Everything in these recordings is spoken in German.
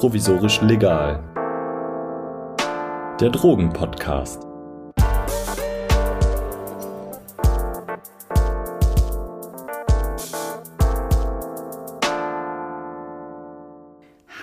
provisorisch legal. Der Drogenpodcast.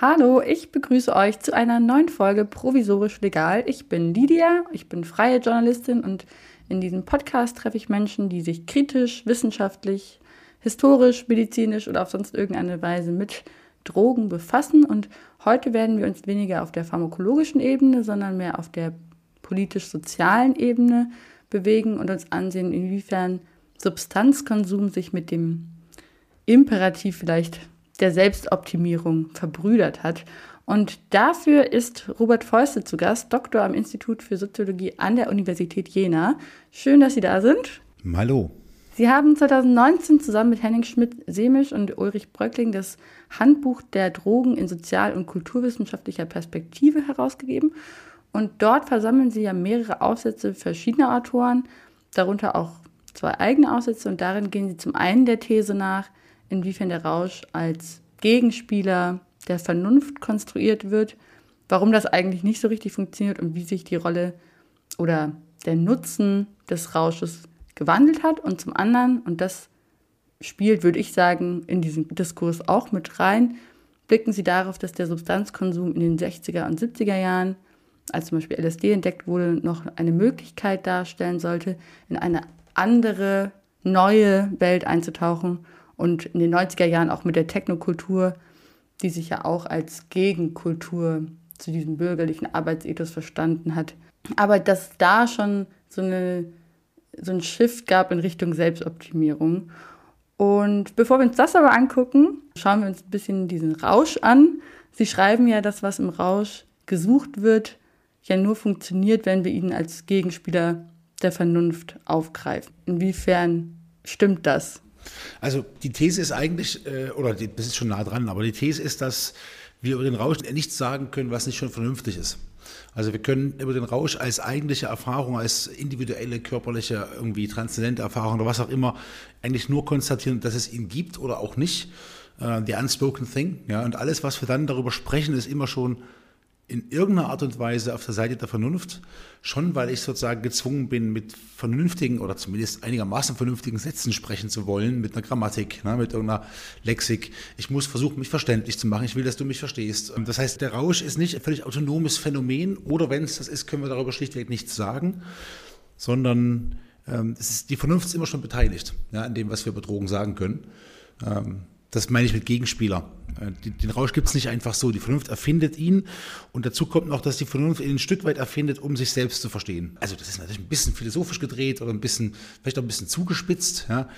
Hallo, ich begrüße euch zu einer neuen Folge Provisorisch Legal. Ich bin Lydia, ich bin freie Journalistin und in diesem Podcast treffe ich Menschen, die sich kritisch, wissenschaftlich, historisch, medizinisch oder auf sonst irgendeine Weise mit Drogen befassen. Und heute werden wir uns weniger auf der pharmakologischen Ebene, sondern mehr auf der politisch-sozialen Ebene bewegen und uns ansehen, inwiefern Substanzkonsum sich mit dem Imperativ vielleicht der Selbstoptimierung verbrüdert hat. Und dafür ist Robert Fäuste zu Gast, Doktor am Institut für Soziologie an der Universität Jena. Schön, dass Sie da sind. Hallo. Sie haben 2019 zusammen mit Henning Schmidt-Semisch und Ulrich Bröckling das Handbuch der Drogen in sozial- und kulturwissenschaftlicher Perspektive herausgegeben. Und dort versammeln Sie ja mehrere Aufsätze verschiedener Autoren, darunter auch zwei eigene Aufsätze. Und darin gehen Sie zum einen der These nach, inwiefern der Rausch als Gegenspieler der Vernunft konstruiert wird, warum das eigentlich nicht so richtig funktioniert und wie sich die Rolle oder der Nutzen des Rausches gewandelt hat. Und zum anderen, und das spielt, würde ich sagen, in diesen Diskurs auch mit rein, blicken sie darauf, dass der Substanzkonsum in den 60er und 70er Jahren, als zum Beispiel LSD entdeckt wurde, noch eine Möglichkeit darstellen sollte, in eine andere, neue Welt einzutauchen und in den 90er Jahren auch mit der Technokultur, die sich ja auch als Gegenkultur zu diesem bürgerlichen Arbeitsethos verstanden hat. Aber dass da schon so, eine, so ein Shift gab in Richtung Selbstoptimierung. Und bevor wir uns das aber angucken, schauen wir uns ein bisschen diesen Rausch an. Sie schreiben ja, dass was im Rausch gesucht wird, ja nur funktioniert, wenn wir ihn als Gegenspieler der Vernunft aufgreifen. Inwiefern stimmt das? Also die These ist eigentlich, äh, oder das ist schon nah dran, aber die These ist, dass wir über den Rausch nichts sagen können, was nicht schon vernünftig ist. Also wir können über den Rausch als eigentliche Erfahrung, als individuelle, körperliche, irgendwie transzendente Erfahrung oder was auch immer, eigentlich nur konstatieren, dass es ihn gibt oder auch nicht. Äh, the unspoken thing. Ja, und alles, was wir dann darüber sprechen, ist immer schon in irgendeiner Art und Weise auf der Seite der Vernunft, schon weil ich sozusagen gezwungen bin, mit vernünftigen oder zumindest einigermaßen vernünftigen Sätzen sprechen zu wollen, mit einer Grammatik, ne, mit irgendeiner Lexik. Ich muss versuchen, mich verständlich zu machen. Ich will, dass du mich verstehst. Das heißt, der Rausch ist nicht ein völlig autonomes Phänomen oder wenn es das ist, können wir darüber schlichtweg nichts sagen, sondern ähm, ist, die Vernunft ist immer schon beteiligt ja, an dem, was wir über Drogen sagen können. Ähm, das meine ich mit Gegenspieler. Äh, den Rausch gibt es nicht einfach so. Die Vernunft erfindet ihn und dazu kommt noch, dass die Vernunft ihn ein Stück weit erfindet, um sich selbst zu verstehen. Also das ist natürlich ein bisschen philosophisch gedreht oder ein bisschen, vielleicht auch ein bisschen zugespitzt. Ja.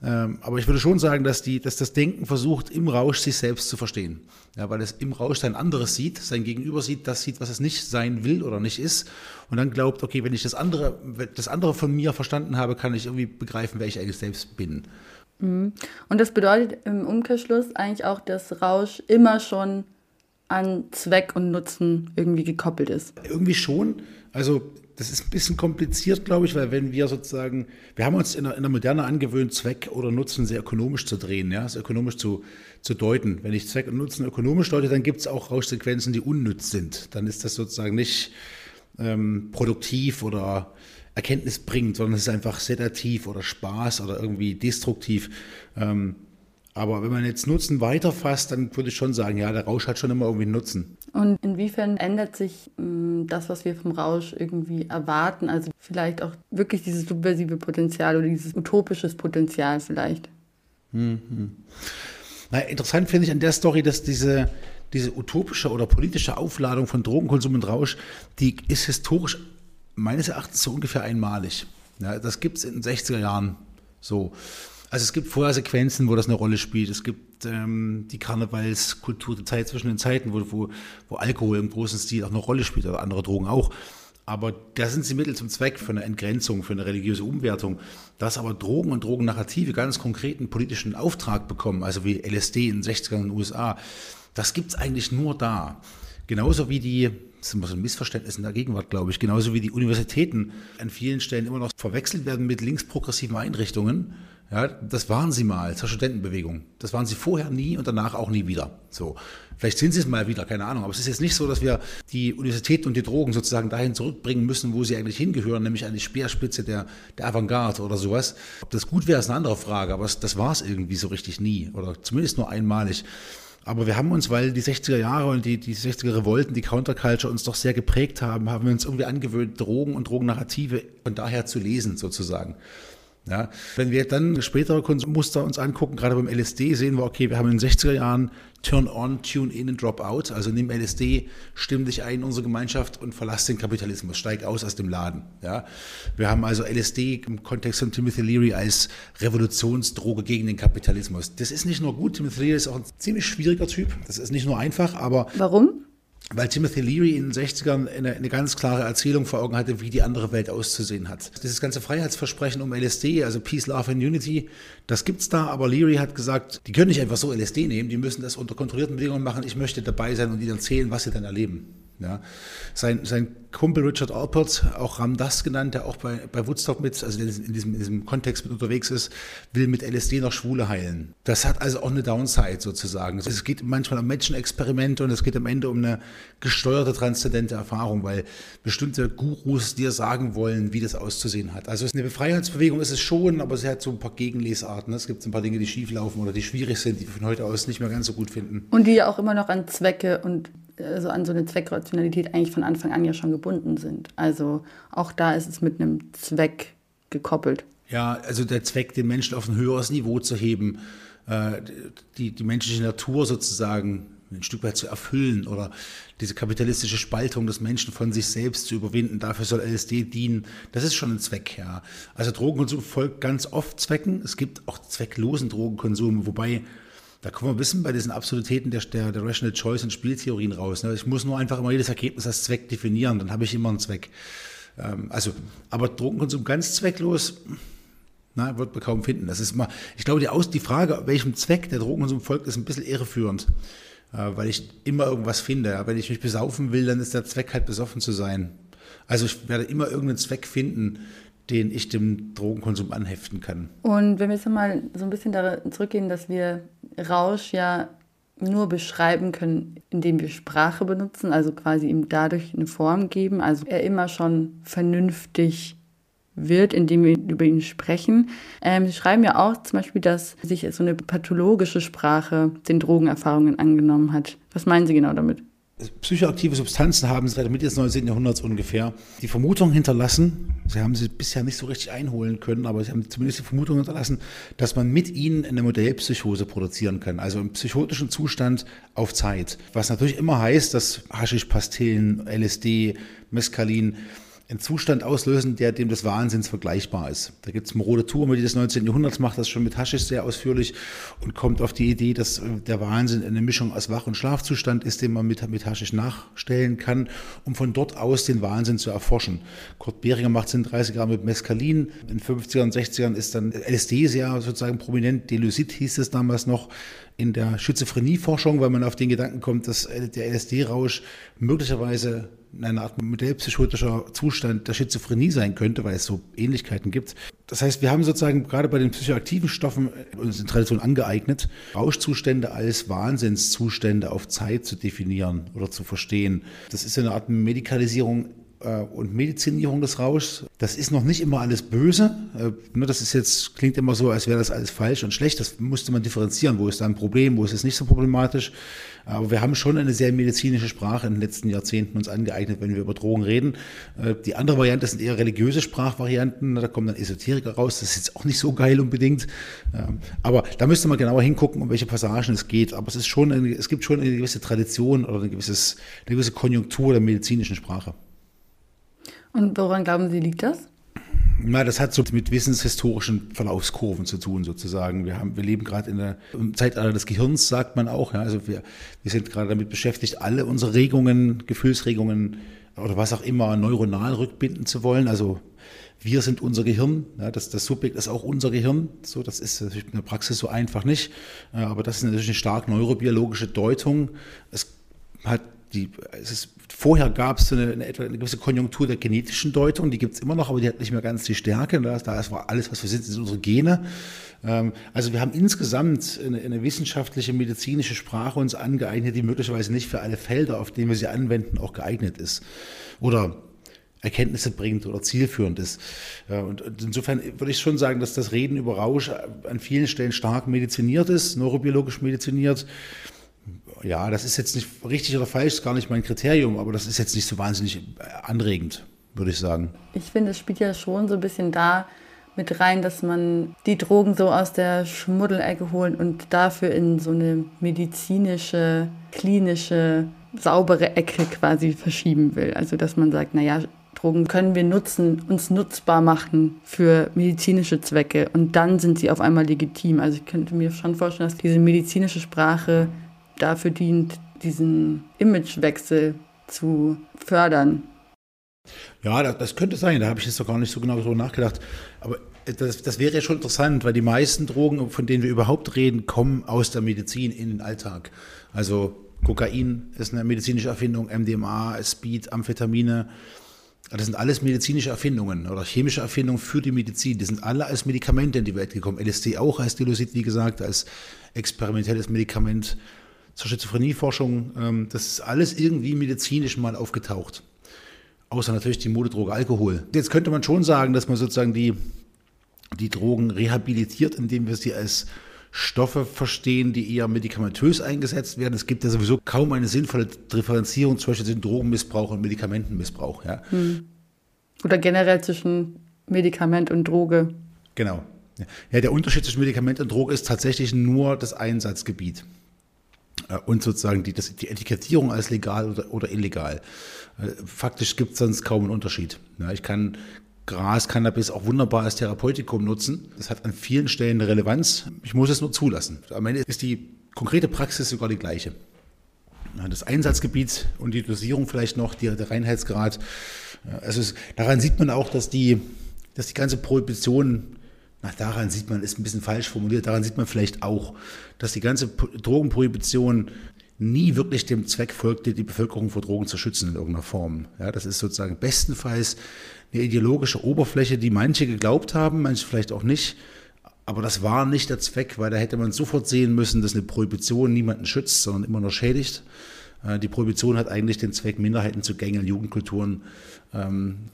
Ähm, aber ich würde schon sagen, dass, die, dass das Denken versucht, im Rausch sich selbst zu verstehen. Ja, weil es im Rausch sein anderes sieht, sein Gegenüber sieht, das sieht, was es nicht sein will oder nicht ist. Und dann glaubt, okay, wenn ich das andere, das andere von mir verstanden habe, kann ich irgendwie begreifen, wer ich eigentlich selbst bin. Mhm. Und das bedeutet im Umkehrschluss eigentlich auch, dass Rausch immer schon an Zweck und Nutzen irgendwie gekoppelt ist. Irgendwie schon. Also das ist ein bisschen kompliziert, glaube ich, weil wenn wir sozusagen, wir haben uns in der, in der Moderne angewöhnt, Zweck oder Nutzen sehr ökonomisch zu drehen, ja, sehr ökonomisch zu, zu deuten. Wenn ich Zweck und Nutzen ökonomisch deute, dann gibt es auch Rauschsequenzen, die unnütz sind. Dann ist das sozusagen nicht ähm, produktiv oder Erkenntnis bringt, sondern es ist einfach sedativ oder Spaß oder irgendwie destruktiv. Ähm, aber wenn man jetzt Nutzen weiterfasst, dann würde ich schon sagen, ja, der Rausch hat schon immer irgendwie Nutzen. Und inwiefern ändert sich mh, mm, das, was wir vom Rausch irgendwie erwarten? Also vielleicht auch wirklich dieses subversive Potenzial oder dieses utopisches Potenzial vielleicht. Mhm. Na, interessant finde ich an der Story, dass diese, diese utopische oder politische Aufladung von Drogenkonsum und Rausch, die ist historisch meines Erachtens so ungefähr einmalig. Ja, das gibt es in den 60er Jahren so. Also es gibt vorher Sequenzen, wo das eine Rolle spielt. Es gibt ähm, die Karnevalskultur, die Zeit zwischen den Zeiten, wo, wo, wo Alkohol im großen Stil auch eine Rolle spielt oder andere Drogen auch. Aber da sind sie Mittel zum Zweck für eine Entgrenzung, für eine religiöse Umwertung. Dass aber Drogen und Drogennarrative ganz konkreten politischen Auftrag bekommen, also wie LSD in den 60ern in den USA, das gibt es eigentlich nur da. Genauso wie die das ist immer so ein Missverständnis in der Gegenwart, glaube ich, genauso wie die Universitäten an vielen Stellen immer noch verwechselt werden mit linksprogressiven Einrichtungen. Ja, das waren sie mal zur Studentenbewegung. Das waren sie vorher nie und danach auch nie wieder. So. Vielleicht sind sie es mal wieder, keine Ahnung. Aber es ist jetzt nicht so, dass wir die Universitäten und die Drogen sozusagen dahin zurückbringen müssen, wo sie eigentlich hingehören, nämlich an die Speerspitze der, der Avantgarde oder sowas. Ob das gut wäre, ist eine andere Frage, aber das war es irgendwie so richtig nie oder zumindest nur einmalig. Aber wir haben uns, weil die 60er Jahre und die, die 60er Revolten, die Counterculture uns doch sehr geprägt haben, haben wir uns irgendwie angewöhnt, Drogen und Drogennarrative von daher zu lesen sozusagen. Ja, wenn wir dann spätere Konsummuster uns angucken, gerade beim LSD, sehen wir, okay, wir haben in den 60er Jahren Turn on, Tune in und Drop out. Also nimm LSD, stimm dich ein in unsere Gemeinschaft und verlass den Kapitalismus, steig aus aus dem Laden. Ja, wir haben also LSD im Kontext von Timothy Leary als Revolutionsdroge gegen den Kapitalismus. Das ist nicht nur gut, Timothy Leary ist auch ein ziemlich schwieriger Typ. Das ist nicht nur einfach, aber. Warum? Weil Timothy Leary in den 60ern eine, eine, ganz klare Erzählung vor Augen hatte, wie die andere Welt auszusehen hat. Dieses ganze Freiheitsversprechen um LSD, also Peace, Love and Unity, das gibt's da, aber Leary hat gesagt, die können nicht einfach so LSD nehmen, die müssen das unter kontrollierten Bedingungen machen, ich möchte dabei sein und ihnen erzählen, was sie dann erleben. Ja. Sein, sein Kumpel Richard Alpert, auch Ram Das genannt, der auch bei, bei Woodstock mit, also in diesem, in diesem Kontext mit unterwegs ist, will mit LSD noch Schwule heilen. Das hat also auch eine Downside sozusagen. Es geht manchmal um Menschenexperimente und es geht am Ende um eine gesteuerte, transzendente Erfahrung, weil bestimmte Gurus dir sagen wollen, wie das auszusehen hat. Also eine Befreiungsbewegung ist es schon, aber sie hat so ein paar Gegenlesarten. Es gibt ein paar Dinge, die schief laufen oder die schwierig sind, die wir von heute aus nicht mehr ganz so gut finden. Und die ja auch immer noch an Zwecke und also an so eine Zweckrationalität eigentlich von Anfang an ja schon gebunden sind. Also auch da ist es mit einem Zweck gekoppelt. Ja, also der Zweck, den Menschen auf ein höheres Niveau zu heben, äh, die, die menschliche Natur sozusagen ein Stück weit zu erfüllen oder diese kapitalistische Spaltung des Menschen von sich selbst zu überwinden. Dafür soll LSD dienen. Das ist schon ein Zweck, ja. Also Drogenkonsum folgt ganz oft Zwecken. Es gibt auch zwecklosen Drogenkonsum, wobei da kommen wir ein bisschen bei diesen Absolutäten der, der, der Rational Choice und Spieltheorien raus. Ne? Ich muss nur einfach immer jedes Ergebnis als Zweck definieren, dann habe ich immer einen Zweck. Ähm, also, aber Drogenkonsum ganz zwecklos, na, wird man kaum finden. Das ist mal, ich glaube, die, Aus, die Frage, welchem Zweck der Drogenkonsum folgt, ist ein bisschen irreführend, äh, weil ich immer irgendwas finde. Ja? Wenn ich mich besaufen will, dann ist der Zweck halt besoffen zu sein. Also ich werde immer irgendeinen Zweck finden, den ich dem Drogenkonsum anheften kann. Und wenn wir jetzt mal so ein bisschen daran zurückgehen, dass wir Rausch ja nur beschreiben können, indem wir Sprache benutzen, also quasi ihm dadurch eine Form geben, also er immer schon vernünftig wird, indem wir über ihn sprechen. Ähm, Sie schreiben ja auch zum Beispiel, dass sich so eine pathologische Sprache den Drogenerfahrungen angenommen hat. Was meinen Sie genau damit? Psychoaktive Substanzen haben seit der Mitte des 19. Jahrhunderts ungefähr die Vermutung hinterlassen, sie haben sie bisher nicht so richtig einholen können, aber sie haben zumindest die Vermutung hinterlassen, dass man mit ihnen eine Modellpsychose produzieren kann, also im psychotischen Zustand auf Zeit. Was natürlich immer heißt, dass Haschischpastillen, LSD, Mescalin einen Zustand auslösen, der dem des Wahnsinns vergleichbar ist. Da gibt es Morode Turme, die des 19. Jahrhunderts macht das schon mit Haschisch sehr ausführlich und kommt auf die Idee, dass äh, der Wahnsinn eine Mischung aus Wach- und Schlafzustand ist, den man mit, mit Haschisch nachstellen kann, um von dort aus den Wahnsinn zu erforschen. Kurt Behringer macht es in den 30er Jahren mit Mescalin, in den 50er und 60ern ist dann LSD sehr sozusagen prominent, Delusit hieß es damals noch, in der Schizophrenieforschung, weil man auf den Gedanken kommt, dass der LSD-Rausch möglicherweise eine Art modellpsychotischer Zustand der Schizophrenie sein könnte, weil es so Ähnlichkeiten gibt. Das heißt, wir haben sozusagen gerade bei den psychoaktiven Stoffen uns in Tradition angeeignet, Rauschzustände als Wahnsinnszustände auf Zeit zu definieren oder zu verstehen. Das ist eine Art Medikalisierung äh, und Medizinierung des Rauschs. Das ist noch nicht immer alles böse. Äh, das ist jetzt, klingt immer so, als wäre das alles falsch und schlecht. Das musste man differenzieren. Wo ist da ein Problem, wo ist es nicht so problematisch? Aber wir haben schon eine sehr medizinische Sprache in den letzten Jahrzehnten uns angeeignet, wenn wir über Drogen reden. Äh, die andere Variante sind eher religiöse Sprachvarianten. Da kommen dann Esoteriker raus. Das ist jetzt auch nicht so geil unbedingt. Ähm, aber da müsste man genauer hingucken, um welche Passagen es geht. Aber es ist schon, eine, es gibt schon eine gewisse Tradition oder eine, gewisses, eine gewisse Konjunktur der medizinischen Sprache. Und woran glauben Sie, liegt das? Na, das hat so mit wissenshistorischen Verlaufskurven zu tun, sozusagen. Wir, haben, wir leben gerade in der im Zeitalter des Gehirns, sagt man auch. Ja. Also wir, wir sind gerade damit beschäftigt, alle unsere Regungen, Gefühlsregungen oder was auch immer neuronal rückbinden zu wollen. Also wir sind unser Gehirn, ja, das, das Subjekt ist auch unser Gehirn. So, das ist in der Praxis so einfach nicht. Aber das ist natürlich eine stark neurobiologische Deutung. Es hat die, es ist, vorher gab es eine, eine, eine, gewisse Konjunktur der genetischen Deutung, die gibt es immer noch, aber die hat nicht mehr ganz die Stärke. Da, war alles, was wir sind, sind unsere Gene. Ähm, also wir haben insgesamt eine, eine, wissenschaftliche, medizinische Sprache uns angeeignet, die möglicherweise nicht für alle Felder, auf denen wir sie anwenden, auch geeignet ist. Oder Erkenntnisse bringt oder zielführend ist. Und insofern würde ich schon sagen, dass das Reden über Rausch an vielen Stellen stark mediziniert ist, neurobiologisch mediziniert ja, das ist jetzt nicht richtig oder falsch, ist gar nicht mein Kriterium, aber das ist jetzt nicht so wahnsinnig äh, anregend, würde ich sagen. Ich finde, es spielt ja schon so ein bisschen da mit rein, dass man die Drogen so aus der Schmuddelecke holen und dafür in so eine medizinische, klinische, saubere Ecke quasi verschieben will. Also, dass man sagt, naja, Drogen können wir nutzen, uns nutzbar machen für medizinische Zwecke und dann sind sie auf einmal legitim. Also ich könnte mir schon vorstellen, dass diese medizinische Sprache dafür dient, diesen Imagewechsel zu fördern. Ja, das, das könnte sein. Da habe ich jetzt doch gar nicht so genau so nachgedacht. Aber das, das, wäre ja schon interessant, weil die meisten Drogen, von denen wir überhaupt reden, kommen aus der Medizin in den Alltag. Also Kokain ist eine medizinische Erfindung, MDMA, Speed, Amphetamine. Das sind alles medizinische Erfindungen oder chemische Erfindungen für die Medizin. Die sind alle als Medikamente in die Welt gekommen. LSD auch als Dilosid, wie gesagt, als experimentelles Medikament zur Schizophrenieforschung. Ähm, das ist alles irgendwie medizinisch mal aufgetaucht. Außer natürlich die Modedroge Alkohol. Jetzt könnte man schon sagen, dass man sozusagen die, die Drogen rehabilitiert, indem wir sie als Stoffe verstehen, die eher medikamentös eingesetzt werden. Es gibt ja sowieso kaum eine sinnvolle Differenzierung zwischen Drogenmissbrauch und Medikamentenmissbrauch. Ja. Hm. Oder generell zwischen Medikament und Droge. Genau. Ja, der Unterschied zwischen Medikament und Droge ist tatsächlich nur das Einsatzgebiet. Äh, und sozusagen die, das, die Etikettierung als legal oder, oder illegal. Äh, faktisch gibt es sonst kaum einen Unterschied. Ja, ich kann Gras, Cannabis auch wunderbar als Therapeutikum nutzen. Das hat an vielen Stellen eine Relevanz. Ich muss es nur zulassen. Am Ende ist die konkrete Praxis sogar die gleiche. Das Einsatzgebiet und die Dosierung vielleicht noch, die, der Reinheitsgrad. Also es, daran sieht man auch, dass die, dass die ganze Prohibition na, daran sieht man, ist ein bisschen falsch formuliert, daran sieht man vielleicht auch, dass die ganze Drogenprohibition nie wirklich dem Zweck folgte, die Bevölkerung vor Drogen zu schützen in irgendeiner Form. Ja, das ist sozusagen bestenfalls eine ideologische Oberfläche, die manche geglaubt haben, manche vielleicht auch nicht. Aber das war nicht der Zweck, weil da hätte man sofort sehen müssen, dass eine Prohibition niemanden schützt, sondern immer nur schädigt. Äh, die Prohibition hat eigentlich den Zweck, Minderheiten zu gängeln, Jugendkulturen ähm,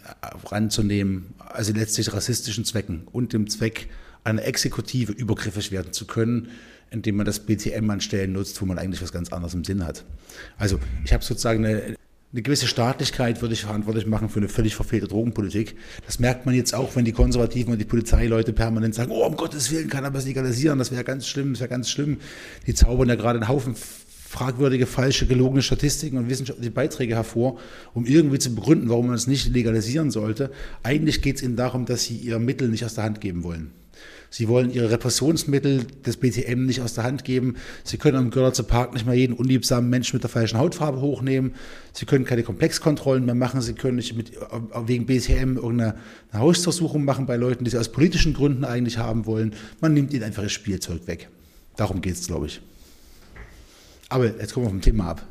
ranzunehmen, also letztlich rassistischen Zwecken und dem Zweck, einer Exekutive übergriffig werden zu können, indem man das BTM an Stellen nutzt, wo man eigentlich was ganz anderes im Sinn hat. Also ich habe sozusagen eine, eine gewisse Staatlichkeit würde ich verantwortlich machen für eine völlig verfehlte Drogenpolitik. Das merkt man jetzt auch, wenn die Konservativen und die Polizeileute permanent sagen, oh, um Gottes Willen kann er was legalisieren, das wäre ganz schlimm, das wäre ganz schlimm. Die zaubern ja gerade einen Haufen fragwürdige, falsche, gelogene Statistiken und wissenschaftliche Beiträge hervor, um irgendwie zu begründen, warum man es nicht legalisieren sollte. Eigentlich geht es ihnen darum, dass sie ihr Mittel nicht aus der Hand geben wollen. Sie wollen ihre Repressionsmittel des BTM nicht aus der Hand geben. Sie können am Görlitzer Park nicht mal jeden unliebsamen Menschen mit der falschen Hautfarbe hochnehmen. Sie können keine Komplexkontrollen mehr machen. Sie können nicht mit, wegen BTM irgendeine Hausdurchsuchung machen bei Leuten, die sie aus politischen Gründen eigentlich haben wollen. Man nimmt ihnen einfach das Spielzeug weg. Darum geht es, glaube ich. Aber jetzt kommen wir vom Thema ab.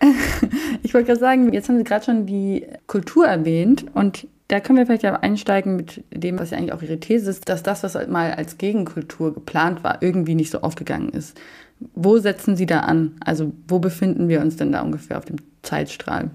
ich wollte gerade sagen, jetzt haben Sie gerade schon die Kultur erwähnt und da können wir vielleicht ja einsteigen mit dem, was ja eigentlich auch Ihre These ist, dass das, was mal als Gegenkultur geplant war, irgendwie nicht so aufgegangen ist. Wo setzen Sie da an? Also wo befinden wir uns denn da ungefähr auf dem Zeitstrahl?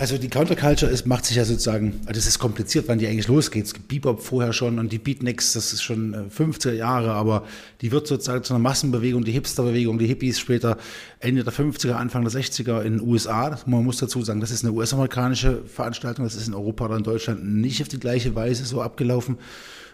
Also die Counterculture ist, macht sich ja sozusagen, also es ist kompliziert, wann die eigentlich losgeht. Es gibt Bebop vorher schon und die Beatniks, das ist schon 50er äh, Jahre, aber die wird sozusagen zu einer Massenbewegung, die Hipsterbewegung, die Hippies später Ende der 50er, Anfang der 60er in den USA. Man muss dazu sagen, das ist eine US-amerikanische Veranstaltung, das ist in Europa oder in Deutschland nicht auf die gleiche Weise so abgelaufen.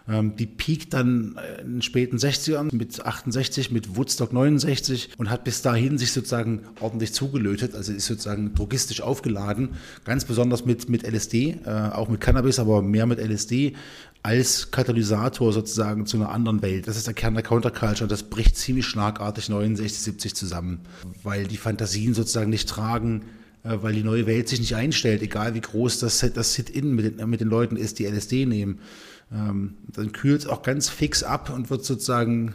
Ähm, die piekt dann in den späten 60ern mit 68, mit Woodstock 69 und hat bis dahin sich sozusagen ordentlich zugelötet, also ist sozusagen drogistisch aufgeladen, ganz besonders mit, mit LSD, äh, auch mit Cannabis, aber mehr mit LSD als Katalysator sozusagen zu einer anderen Welt. Das ist der Kern der Counterculture und das bricht ziemlich schlagartig 69, 70 zusammen, weil die Fantasien sozusagen nicht tragen, äh, weil die neue Welt sich nicht einstellt, egal wie groß das, das Sit-In mit mit den Leuten ist, die LSD nehmen. Ähm, dann kühlt es auch ganz fix ab und wird sozusagen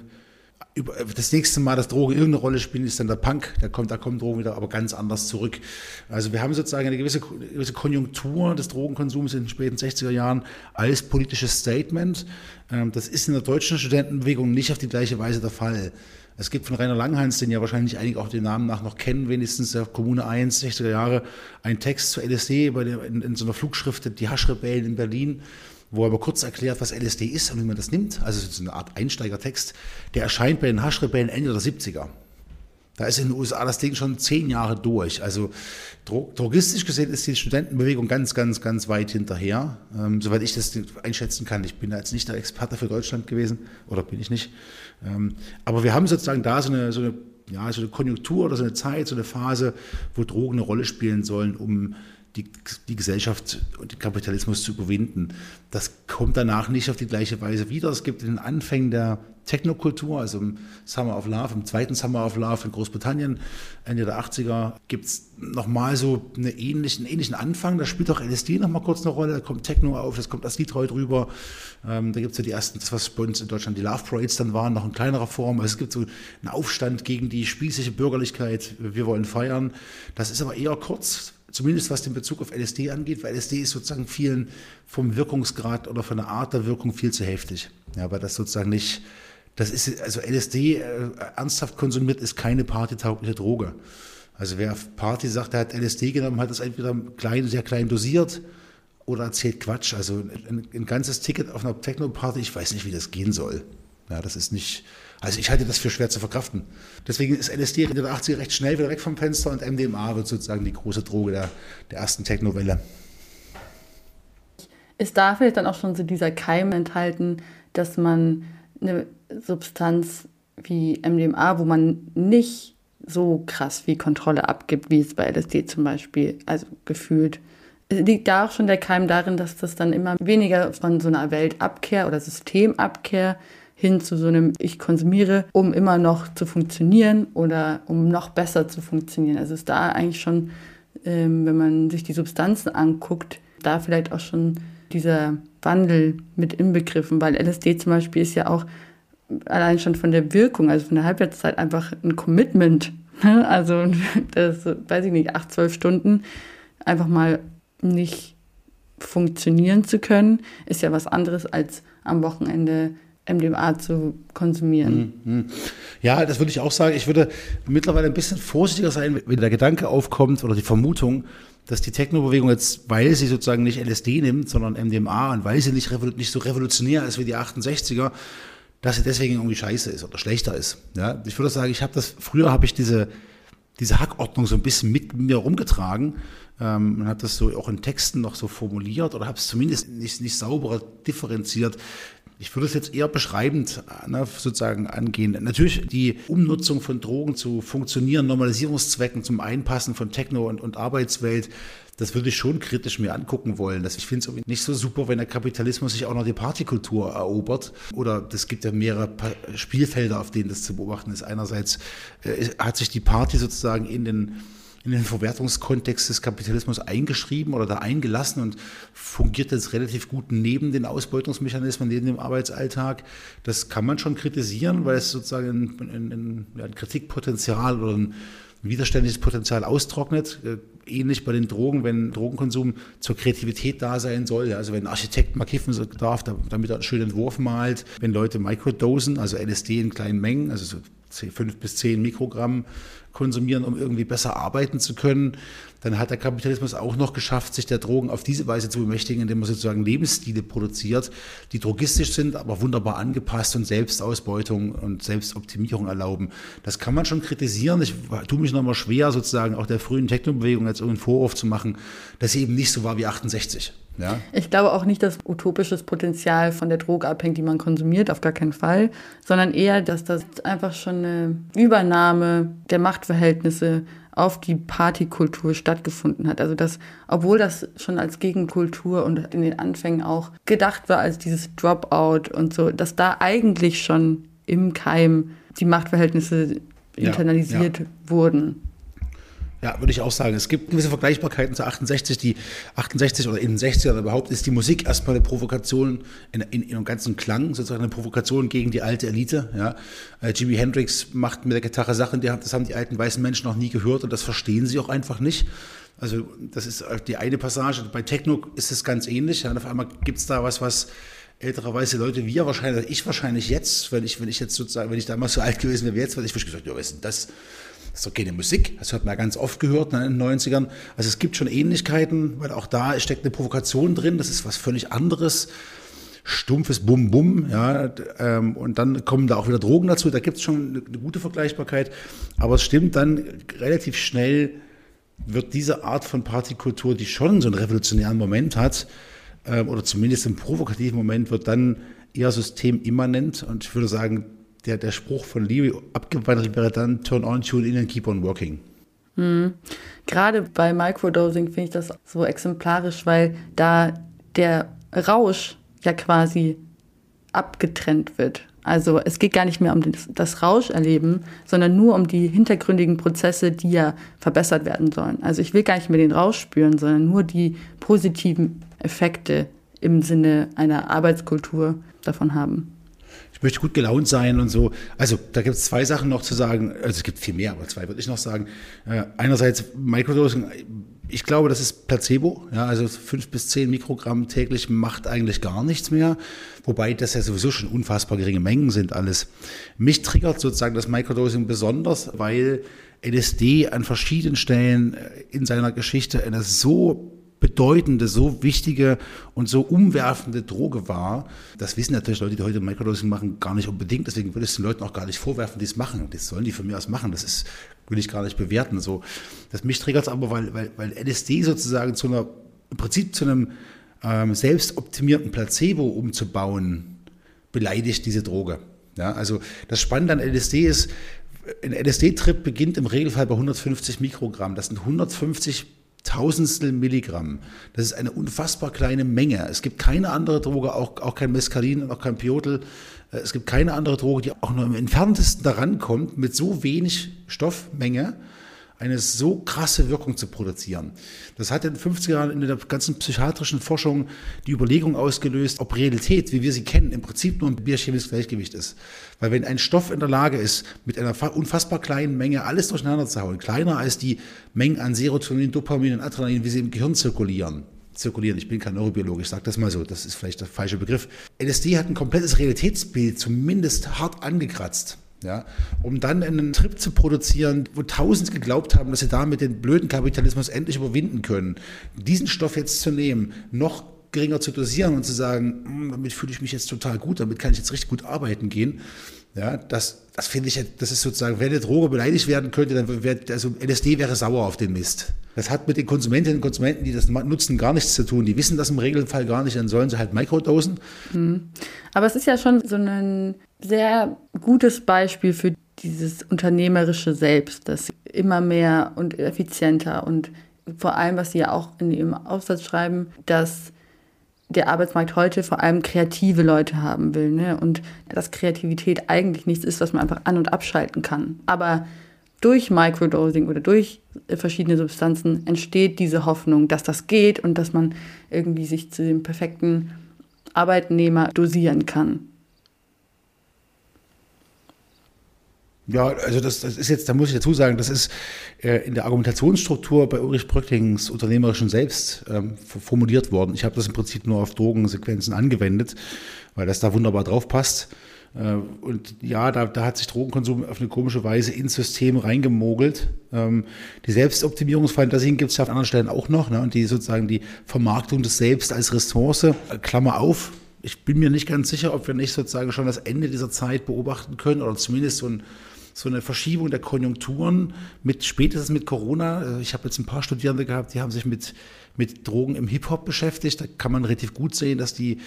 das nächste Mal, dass Drogen irgendeine Rolle spielen, ist dann der Punk. Da kommt, da kommen Drogen wieder, aber ganz anders zurück. Also wir haben sozusagen eine gewisse, gewisse Konjunktur des Drogenkonsums in den späten 60er Jahren als politisches Statement. Ähm, das ist in der deutschen Studentenbewegung nicht auf die gleiche Weise der Fall. Es gibt von Rainer Langhans, den ja wahrscheinlich einige auch den Namen nach noch kennen, wenigstens der Kommune 1, 60er Jahre, einen Text zu LSD bei der, in, in so einer Flugschrift, die Haschrebellen in Berlin, wo er aber kurz erklärt, was LSD ist und wie man das nimmt. Also so eine Art Einsteigertext. Der erscheint bei den Haschrebellen Ende der 70er. Da ist in den USA das Ding schon zehn Jahre durch. Also drogistisch gesehen ist die Studentenbewegung ganz, ganz, ganz weit hinterher, ähm, soweit ich das einschätzen kann. Ich bin da jetzt nicht der Experte für Deutschland gewesen, oder bin ich nicht. Ähm, aber wir haben sozusagen da so eine, so eine, ja, so eine Konjunktur oder so eine Zeit, so eine Phase, wo Drogen eine Rolle spielen sollen, um die, die Gesellschaft und den Kapitalismus zu überwinden. Das kommt danach nicht auf die gleiche Weise wieder. Es gibt in den Anfängen der Technokultur, also im Summer of Love, im zweiten Summer of Love in Großbritannien, Ende der 80er, gibt es nochmal so eine ähnlichen, einen ähnlichen Anfang. Da spielt auch LSD nochmal kurz eine Rolle, da kommt Techno auf, das kommt das Lied heute rüber. Ähm, da gibt es ja die ersten, das was bei uns in Deutschland die Love Parades dann waren, noch in kleinerer Form. Also es gibt so einen Aufstand gegen die spießige Bürgerlichkeit, wir wollen feiern. Das ist aber eher kurz, zumindest was den Bezug auf LSD angeht, weil LSD ist sozusagen vielen vom Wirkungsgrad oder von der Art der Wirkung viel zu heftig. Ja, weil das sozusagen nicht, das ist, also LSD äh, ernsthaft konsumiert ist keine partytaugliche Droge. Also wer auf Party sagt, er hat LSD genommen, hat das entweder klein, sehr klein dosiert oder erzählt Quatsch. Also ein, ein ganzes Ticket auf einer Techno-Party, ich weiß nicht, wie das gehen soll. Ja, das ist nicht, also ich halte das für schwer zu verkraften. Deswegen ist LSD in den 80er recht schnell wieder weg vom Fenster und MDMA wird sozusagen die große Droge der, der ersten Technowelle. Ist da vielleicht dann auch schon so dieser Keim enthalten, dass man eine Substanz wie MDMA, wo man nicht so krass wie Kontrolle abgibt, wie es bei LSD zum Beispiel, also gefühlt, liegt da auch schon der Keim darin, dass das dann immer weniger von so einer Weltabkehr oder Systemabkehr hin zu so einem Ich konsumiere, um immer noch zu funktionieren oder um noch besser zu funktionieren. Also ist da eigentlich schon, ähm, wenn man sich die Substanzen anguckt, da vielleicht auch schon dieser Wandel mit inbegriffen, weil LSD zum Beispiel ist ja auch allein schon von der Wirkung, also von der Halbwertszeit einfach ein Commitment. Ne? Also das, weiß ich nicht, acht, zwölf Stunden einfach mal nicht funktionieren zu können, ist ja was anderes als am Wochenende MDMA zu konsumieren. Mhm, mhm. Ja, das würde ich auch sagen. Ich würde mittlerweile ein bisschen vorsichtiger sein, wenn der Gedanke aufkommt oder die Vermutung, dass die Technobewegung jetzt, weil sie sozusagen nicht LSD nimmt, sondern MDMA und weil sie nicht, nicht so revolutionär ist wie die 68er, dass sie deswegen irgendwie scheiße ist oder schlechter ist. Ja, ich würde sagen, ich habe das, früher habe ich diese, diese Hackordnung so ein bisschen mit mir rumgetragen ähm, man hat das so auch in Texten noch so formuliert oder habe es zumindest nicht, nicht sauberer differenziert. Ich würde es jetzt eher beschreibend ne, sozusagen angehen. Natürlich die Umnutzung von Drogen zu funktionieren, Normalisierungszwecken, zum Einpassen von Techno- und, und Arbeitswelt, das würde ich schon kritisch mir angucken wollen. Das, ich finde es nicht so super, wenn der Kapitalismus sich auch noch die Partykultur erobert. Oder es gibt ja mehrere Spielfelder, auf denen das zu beobachten ist. Einerseits äh, hat sich die Party sozusagen in den in den Verwertungskontext des Kapitalismus eingeschrieben oder da eingelassen und fungiert jetzt relativ gut neben den Ausbeutungsmechanismen, neben dem Arbeitsalltag. Das kann man schon kritisieren, weil es sozusagen ein, ein, ein Kritikpotenzial oder ein widerständiges Potenzial austrocknet. Äh, ähnlich bei den Drogen, wenn Drogenkonsum zur Kreativität da sein soll. Also wenn ein Architekt mal kiffen darf, damit er einen schönen Entwurf malt. Wenn Leute Microdosen, also LSD in kleinen Mengen, also so 5 bis 10 Mikrogramm konsumieren, um irgendwie besser arbeiten zu können. Dann hat der Kapitalismus auch noch geschafft, sich der Drogen auf diese Weise zu bemächtigen, indem er sozusagen Lebensstile produziert, die drogistisch sind, aber wunderbar angepasst und Selbstausbeutung und Selbstoptimierung erlauben. Das kann man schon kritisieren. Ich tue mich nochmal schwer, sozusagen auch der frühen Technobewegung jetzt irgendeinen Vorwurf zu machen, dass sie eben nicht so war wie 68. Ja? Ich glaube auch nicht, dass utopisches Potenzial von der Droge abhängt, die man konsumiert, auf gar keinen Fall, sondern eher, dass das einfach schon eine Übernahme der Machtverhältnisse auf die Partykultur stattgefunden hat. Also dass, obwohl das schon als Gegenkultur und in den Anfängen auch gedacht war als dieses Dropout und so, dass da eigentlich schon im Keim die Machtverhältnisse internalisiert ja, ja. wurden. Ja, würde ich auch sagen. Es gibt gewisse Vergleichbarkeiten zu 68. Die 68 oder in den 60ern überhaupt ist die Musik erstmal eine Provokation in, in, in ihrem ganzen Klang, sozusagen eine Provokation gegen die alte Elite. Ja. Äh, Jimi Hendrix macht mit der Gitarre Sachen, die, das haben die alten weißen Menschen noch nie gehört und das verstehen sie auch einfach nicht. Also das ist die eine Passage. Bei Techno ist es ganz ähnlich. Ja. Auf einmal gibt es da was, was ältere weiße Leute, wir wahrscheinlich, ich wahrscheinlich jetzt, wenn ich, wenn ich jetzt sozusagen, wenn ich damals so alt gewesen wäre wie jetzt, hätte ich gesagt, ja, was ist denn das? Das ist doch keine Musik. Das hat man ja ganz oft gehört in den 90ern. Also es gibt schon Ähnlichkeiten, weil auch da steckt eine Provokation drin. Das ist was völlig anderes. Stumpfes Bum-Bum, ja, ähm, und dann kommen da auch wieder Drogen dazu. Da gibt es schon eine, eine gute Vergleichbarkeit. Aber es stimmt dann relativ schnell, wird diese Art von Partykultur, die schon so einen revolutionären Moment hat, ähm, oder zumindest einen provokativen Moment, wird dann eher systemimmanent. Und ich würde sagen, der, der Spruch von Lee abgewandelt wäre dann Turn on, tune in and keep on working. Mhm. Gerade bei Microdosing finde ich das so exemplarisch, weil da der Rausch ja quasi abgetrennt wird. Also es geht gar nicht mehr um das, das Rauscherleben, sondern nur um die hintergründigen Prozesse, die ja verbessert werden sollen. Also ich will gar nicht mehr den Rausch spüren, sondern nur die positiven Effekte im Sinne einer Arbeitskultur davon haben ich möchte gut gelaunt sein und so. Also da gibt es zwei Sachen noch zu sagen. Also es gibt viel mehr, aber zwei würde ich noch sagen. Äh, einerseits Microdosing. Ich glaube, das ist Placebo. Ja, also fünf bis zehn Mikrogramm täglich macht eigentlich gar nichts mehr. Wobei das ja sowieso schon unfassbar geringe Mengen sind alles. Mich triggert sozusagen das Microdosing besonders, weil LSD an verschiedenen Stellen in seiner Geschichte eine so bedeutende, so wichtige und so umwerfende Droge war. Das wissen natürlich Leute, die heute Microdosing machen, gar nicht unbedingt. Deswegen würde ich es den Leuten auch gar nicht vorwerfen, die es machen. Das sollen die von mir aus machen. Das ist, will ich gar nicht bewerten. So, das mich triggert es aber, weil, weil, weil LSD sozusagen zu einer, im Prinzip zu einem ähm, selbstoptimierten Placebo umzubauen, beleidigt diese Droge. Ja, also das Spannende an LSD ist, ein LSD-Trip beginnt im Regelfall bei 150 Mikrogramm. Das sind 150 Tausendstel Milligramm. Das ist eine unfassbar kleine Menge. Es gibt keine andere Droge, auch, auch kein Mescalin und auch kein Piotl. Äh, es gibt keine andere Droge, die auch nur im entferntesten daran kommt, mit so wenig Stoffmenge eine so krasse Wirkung zu produzieren. Das hat in den 50er Jahren in der ganzen psychiatrischen Forschung die Überlegung ausgelöst, ob Realität, wie wir sie kennen, im Prinzip nur ein biochemisches Gleichgewicht ist. Weil wenn ein Stoff in der Lage ist, mit einer unfassbar kleinen Menge alles durcheinander zu hauen, kleiner als die Mengen an Serotonin, Dopamin und Adrenalin, wie sie im Gehirn zirkulieren, zirkulieren. Ich bin kein Neurobiologe, ich sage das mal so, das ist vielleicht der falsche Begriff. LSD hat ein komplettes Realitätsbild zumindest hart angekratzt ja, um dann einen Trip zu produzieren, wo Tausende geglaubt haben, dass sie damit den blöden Kapitalismus endlich überwinden können. Diesen Stoff jetzt zu nehmen, noch geringer zu dosieren und zu sagen, hm, damit fühle ich mich jetzt total gut, damit kann ich jetzt richtig gut arbeiten gehen. Ja, das, das finde ich, das ist sozusagen, wenn eine Droge beleidigt werden könnte, dann wäre, also LSD wäre sauer auf den Mist. Das hat mit den Konsumentinnen und Konsumenten, die das nutzen, gar nichts zu tun. Die wissen das im Regelfall gar nicht, dann sollen sie halt Mikrodosen. Mhm. Aber es ist ja schon so ein sehr gutes Beispiel für dieses unternehmerische Selbst, das immer mehr und effizienter und vor allem, was Sie ja auch in Ihrem Aufsatz schreiben, dass der Arbeitsmarkt heute vor allem kreative Leute haben will. Ne? Und dass Kreativität eigentlich nichts ist, was man einfach an- und abschalten kann. Aber durch Microdosing oder durch verschiedene Substanzen entsteht diese Hoffnung, dass das geht und dass man irgendwie sich zu dem perfekten Arbeitnehmer dosieren kann. Ja, also das, das ist jetzt, da muss ich dazu sagen, das ist äh, in der Argumentationsstruktur bei Ulrich Bröcklings unternehmerischen Selbst ähm, formuliert worden. Ich habe das im Prinzip nur auf Drogensequenzen angewendet, weil das da wunderbar drauf passt. Äh, und ja, da, da hat sich Drogenkonsum auf eine komische Weise ins System reingemogelt. Ähm, die Selbstoptimierungsfantasien gibt es ja auf anderen Stellen auch noch. Ne? Und die sozusagen die Vermarktung des Selbst als Ressource, äh, Klammer auf, ich bin mir nicht ganz sicher, ob wir nicht sozusagen schon das Ende dieser Zeit beobachten können oder zumindest so ein so eine Verschiebung der Konjunkturen mit spätestens mit Corona. Äh, ich habe jetzt ein paar Studierende gehabt, die haben sich mit, mit Drogen im Hip-Hop beschäftigt. Da kann man relativ gut sehen, dass die,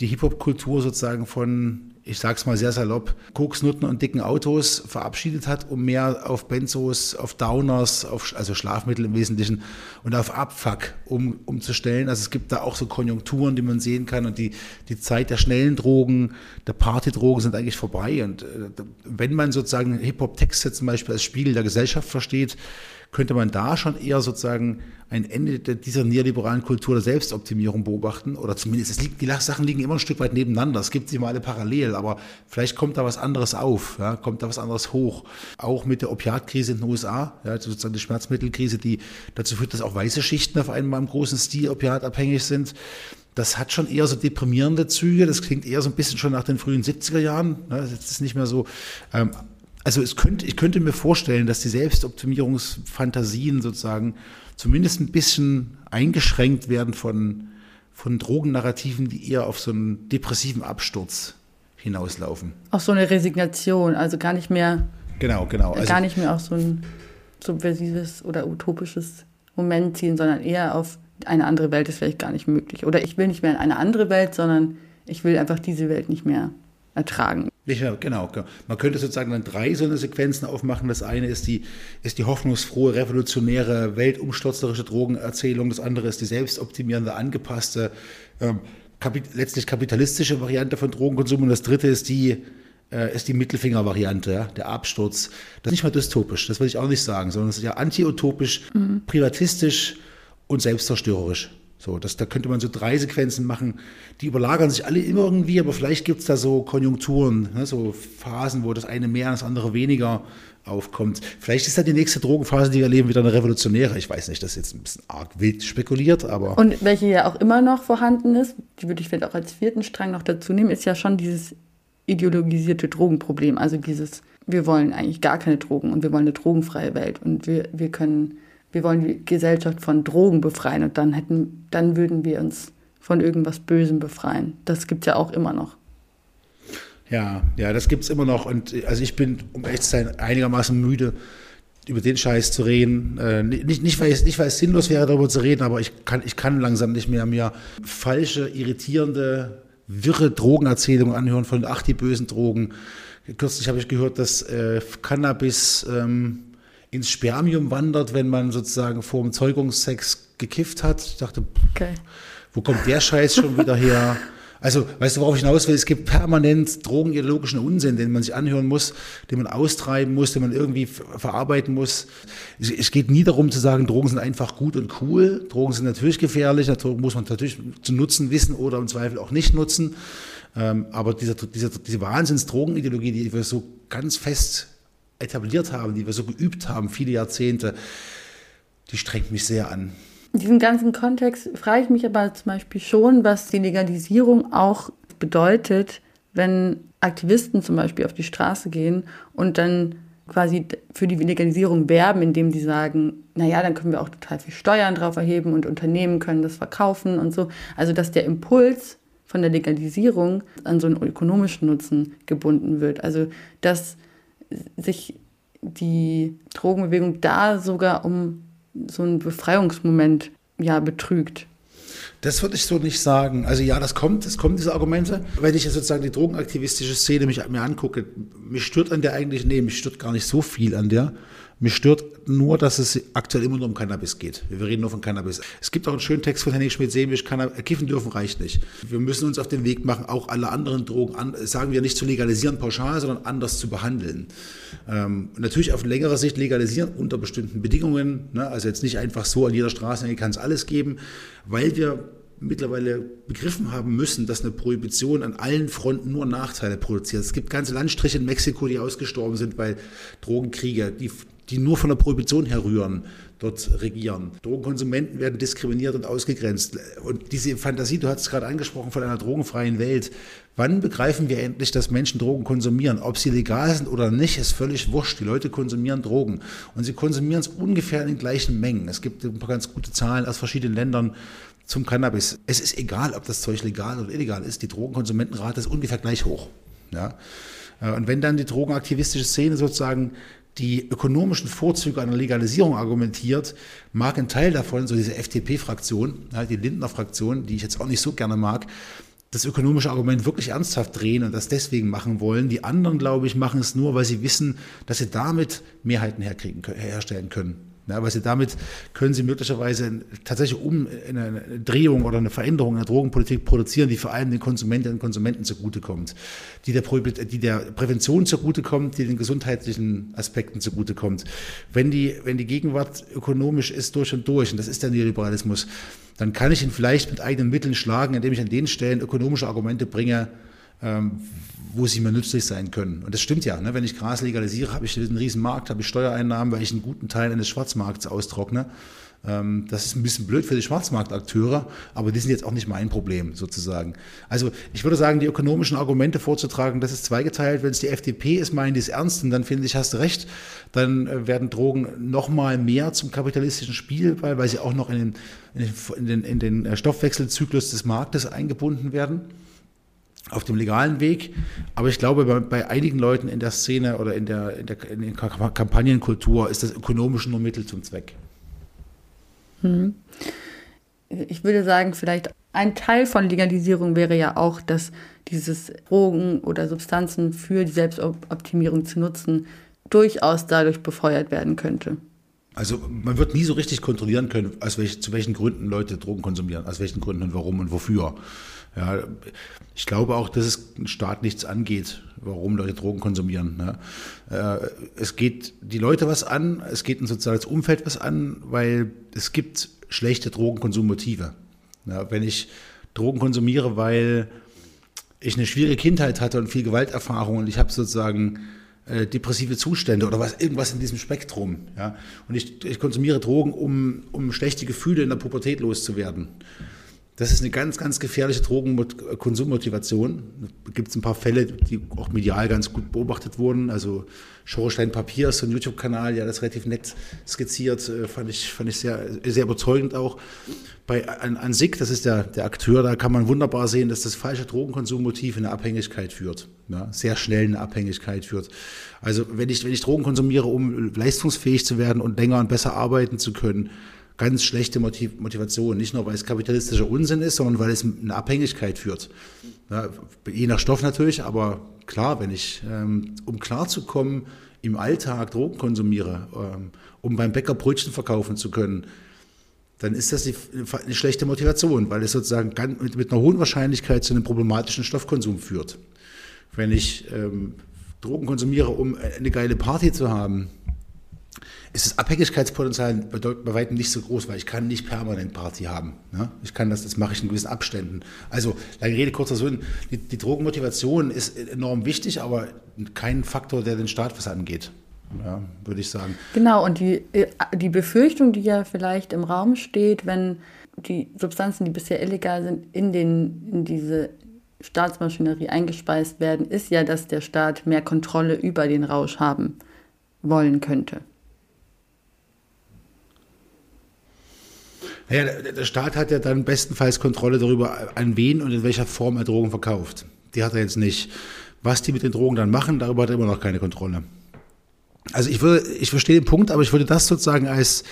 die Hip-Hop-Kultur sozusagen von ich sag's mal sehr salopp, Koksnutten und dicken Autos verabschiedet hat, um mehr auf Benzos, auf Downers, auf, also Schlafmittel im Wesentlichen und auf Abfuck um, umzustellen. Also es gibt da auch so Konjunkturen, die man sehen kann und die, die Zeit der schnellen Drogen, der Partydrogen sind eigentlich vorbei. Und äh, wenn man sozusagen Hip-Hop-Texte zum Beispiel als Spiegel der Gesellschaft versteht, könnte man da schon eher sozusagen ein Ende dieser neoliberalen Kultur der Selbstoptimierung beobachten. Oder zumindest, liegt, die Sachen liegen immer ein Stück weit nebeneinander. Es gibt sie mal alle parallel, aber vielleicht kommt da was anderes auf, ja, kommt da was anderes hoch. Auch mit der Opiatkrise in den USA, ja, sozusagen die Schmerzmittelkrise, die dazu führt, dass auch weiße Schichten auf einmal im großen Stil opiatabhängig sind das hat schon eher so deprimierende Züge. Das klingt eher so ein bisschen schon nach den frühen 70er Jahren. Das ist nicht mehr so. Also es könnte, ich könnte mir vorstellen, dass die Selbstoptimierungsfantasien sozusagen zumindest ein bisschen eingeschränkt werden von, von Drogennarrativen, die eher auf so einen depressiven Absturz hinauslaufen. Auch so eine Resignation, also gar nicht mehr. Genau, genau. Also, gar nicht mehr auf so ein subversives oder utopisches Moment ziehen, sondern eher auf eine andere Welt ist vielleicht gar nicht möglich. Oder ich will nicht mehr in eine andere Welt, sondern ich will einfach diese Welt nicht mehr ertragen. Genau, genau. Man könnte sozusagen dann drei so eine Sequenzen aufmachen. Das eine ist die, ist die hoffnungsfrohe, revolutionäre, weltumstürzerische Drogenerzählung. Das andere ist die selbstoptimierende, angepasste, ähm, kapit letztlich kapitalistische Variante von Drogenkonsum. Und das dritte ist die, äh, ist die Mittelfinger-Variante, ja, der Absturz. Das ist nicht mal dystopisch, das will ich auch nicht sagen, sondern es ist ja anti-utopisch, mhm. privatistisch und selbstzerstörerisch. So, das, da könnte man so drei Sequenzen machen, die überlagern sich alle immer irgendwie, aber vielleicht gibt es da so Konjunkturen, ne, so Phasen, wo das eine mehr, das andere weniger aufkommt. Vielleicht ist da die nächste Drogenphase, die wir erleben, wieder eine revolutionäre. Ich weiß nicht, das ist jetzt ein bisschen arg wild spekuliert, aber. Und welche ja auch immer noch vorhanden ist, die würde ich vielleicht auch als vierten Strang noch dazu nehmen, ist ja schon dieses ideologisierte Drogenproblem. Also dieses, wir wollen eigentlich gar keine Drogen und wir wollen eine drogenfreie Welt und wir, wir können wir wollen die Gesellschaft von Drogen befreien und dann hätten, dann würden wir uns von irgendwas Bösem befreien. Das gibt es ja auch immer noch. Ja, ja, das gibt es immer noch. Und also ich bin, um echt zu sein, einigermaßen müde, über den Scheiß zu reden. Äh, nicht, nicht, weil es, nicht, weil es sinnlos wäre, darüber zu reden, aber ich kann, ich kann langsam nicht mehr mir falsche, irritierende, wirre Drogenerzählungen anhören von, ach, die bösen Drogen. Kürzlich habe ich gehört, dass äh, Cannabis ähm, ins Spermium wandert, wenn man sozusagen vor dem Zeugungssex gekifft hat. Ich dachte, okay. wo kommt der Scheiß schon wieder her? Also, weißt du, worauf ich hinaus will? Es gibt permanent drogenideologischen Unsinn, den man sich anhören muss, den man austreiben muss, den man irgendwie verarbeiten muss. Es geht nie darum zu sagen, Drogen sind einfach gut und cool. Drogen sind natürlich gefährlich, Drogen muss man natürlich zu nutzen wissen oder im Zweifel auch nicht nutzen. Ähm, aber diese, diese, diese Wahnsinns-Drogenideologie, die wir so ganz fest etabliert haben, die wir so geübt haben, viele Jahrzehnte, die strengt mich sehr an. In diesem ganzen Kontext frage ich mich aber zum Beispiel schon, was die Legalisierung auch bedeutet, wenn Aktivisten zum Beispiel auf die Straße gehen und dann quasi für die Legalisierung werben, indem sie sagen, naja, dann können wir auch total viel Steuern drauf erheben und Unternehmen können das verkaufen und so. Also dass der Impuls von der Legalisierung an so einen ökonomischen Nutzen gebunden wird. Also dass sich die Drogenbewegung da sogar um so einen Befreiungsmoment ja betrügt. Das würde ich so nicht sagen. Also ja, das kommt, es kommen diese Argumente. Wenn ich jetzt sozusagen die drogenaktivistische Szene mich, mir angucke, mich stört an der eigentlich, nee, mich stört gar nicht so viel an der. Mich stört nur, dass es aktuell immer nur um Cannabis geht. Wir reden nur von Cannabis. Es gibt auch einen schönen Text von Henning Schmidt-Semisch, kiffen dürfen reicht nicht. Wir müssen uns auf den Weg machen, auch alle anderen Drogen, an, sagen wir nicht zu legalisieren pauschal, sondern anders zu behandeln. Ähm, natürlich auf längere Sicht legalisieren unter bestimmten Bedingungen. Ne? Also jetzt nicht einfach so an jeder Straße, kann es alles geben, weil wir mittlerweile begriffen haben müssen, dass eine Prohibition an allen Fronten nur Nachteile produziert. Es gibt ganze Landstriche in Mexiko, die ausgestorben sind, weil Drogenkriege, die die nur von der Prohibition herrühren, dort regieren. Drogenkonsumenten werden diskriminiert und ausgegrenzt. Und diese Fantasie, du hast es gerade angesprochen, von einer drogenfreien Welt. Wann begreifen wir endlich, dass Menschen Drogen konsumieren? Ob sie legal sind oder nicht, ist völlig wurscht. Die Leute konsumieren Drogen. Und sie konsumieren es ungefähr in den gleichen Mengen. Es gibt ein paar ganz gute Zahlen aus verschiedenen Ländern zum Cannabis. Es ist egal, ob das Zeug legal oder illegal ist. Die Drogenkonsumentenrate ist ungefähr gleich hoch. Ja? Und wenn dann die drogenaktivistische Szene sozusagen die ökonomischen Vorzüge einer Legalisierung argumentiert, mag ein Teil davon, so diese FDP-Fraktion, die Lindner-Fraktion, die ich jetzt auch nicht so gerne mag, das ökonomische Argument wirklich ernsthaft drehen und das deswegen machen wollen. Die anderen, glaube ich, machen es nur, weil sie wissen, dass sie damit Mehrheiten herkriegen, herstellen können. Ja, weil sie damit können sie möglicherweise tatsächlich um eine Drehung oder eine Veränderung in der Drogenpolitik produzieren, die vor allem den Konsumentinnen und Konsumenten zugutekommt, die der, die der Prävention zugutekommt, die den gesundheitlichen Aspekten zugutekommt. Wenn die, wenn die Gegenwart ökonomisch ist durch und durch, und das ist der Neoliberalismus, dann kann ich ihn vielleicht mit eigenen Mitteln schlagen, indem ich an den Stellen ökonomische Argumente bringe, ähm, wo sie mir nützlich sein können. Und das stimmt ja. Ne? Wenn ich Gras legalisiere, habe ich einen riesen Markt, habe ich Steuereinnahmen, weil ich einen guten Teil eines Schwarzmarkts austrockne. Ähm, das ist ein bisschen blöd für die Schwarzmarktakteure, aber die sind jetzt auch nicht mein Problem sozusagen. Also ich würde sagen, die ökonomischen Argumente vorzutragen, das ist zweigeteilt. Wenn es die FDP ist, meinen die es ernst und dann finde ich, hast du recht, dann äh, werden Drogen noch mal mehr zum kapitalistischen Spielball, weil sie auch noch in den, in den, in den äh, Stoffwechselzyklus des Marktes eingebunden werden auf dem legalen Weg. Aber ich glaube, bei, bei, einigen Leuten in der Szene oder in der, in der, in der Kampagnenkultur ist das ökonomisch nur Mittel zum Zweck. Hm. Ich würde sagen, vielleicht ein Teil von Legalisierung wäre ja auch, dass dieses Drogen oder Substanzen für die Selbstoptimierung zu nutzen durchaus dadurch befeuert werden könnte. Also man wird nie so richtig kontrollieren können, aus welch, zu welchen Gründen Leute Drogen konsumieren, aus welchen Gründen und warum und wofür. Ja, ich glaube auch, dass es den Staat nichts angeht, warum Leute Drogen konsumieren. Ne? Äh, es geht die Leute was an, es geht ein soziales Umfeld was an, weil es gibt schlechte Drogenkonsummotive. Ja, wenn ich Drogen konsumiere, weil ich eine schwierige Kindheit hatte und viel Gewalterfahrung und ich habe sozusagen äh, depressive Zustände oder was irgendwas in diesem Spektrum. Ja? Und ich, ich konsumiere Drogen, um, um schlechte Gefühle in der Pubertät loszuwerden. Das ist eine ganz, ganz gefährliche Drogenkonsummotivation. Da gibt es ein paar Fälle, die auch medial ganz gut beobachtet wurden. Also Schorstein Papier ist so ein YouTube-Kanal, der das relativ nett skizziert, äh, fand ich, fand ich sehr, sehr überzeugend auch. Bei an, an SIG, das ist der, der Akteur, da kann man wunderbar sehen, dass das falsche Drogenkonsummotiv in eine Abhängigkeit führt. Ja, sehr schnell in eine Abhängigkeit führt. Also wenn ich, wenn ich Drogen konsumiere, um leistungsfähig zu werden und länger und besser arbeiten zu können, ganz schlechte Motivation. Nicht nur, weil es kapitalistischer Unsinn ist, sondern weil es eine Abhängigkeit führt. Ja, je nach Stoff natürlich, aber klar, wenn ich, ähm, um klarzukommen, im Alltag Drogen konsumiere, ähm, um beim Bäcker Brötchen verkaufen zu können, dann ist das eine schlechte Motivation, weil es sozusagen mit einer hohen Wahrscheinlichkeit zu einem problematischen Stoffkonsum führt. Wenn ich ähm, Drogen konsumiere, um eine geile Party zu haben, ist das Abhängigkeitspotenzial bei weitem nicht so groß, weil ich kann nicht permanent Party haben. Ne? Ich kann das, das mache ich in gewissen Abständen. Also, lange Rede, kurzer Sinn, die, die Drogenmotivation ist enorm wichtig, aber kein Faktor, der den Staat was angeht. Ja, würde ich sagen. Genau, und die, äh, die Befürchtung, die ja vielleicht im Raum steht, wenn die Substanzen, die bisher illegal sind, in, den, in diese Staatsmaschinerie eingespeist werden, ist ja, dass der Staat mehr Kontrolle über den Rausch haben wollen könnte. Naja, der Staat hat ja dann bestenfalls Kontrolle darüber, an wen und in welcher Form er Drogen verkauft. Die hat er jetzt nicht. Was die mit den Drogen dann machen, darüber hat er immer noch keine Kontrolle. Also ich würde, ich verstehe den Punkt, aber ich würde das sozusagen als,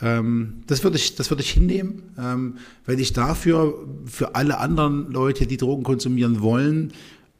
ähm, das würde ich, das würde ich hinnehmen, ähm, wenn ich dafür für alle anderen Leute, die Drogen konsumieren wollen,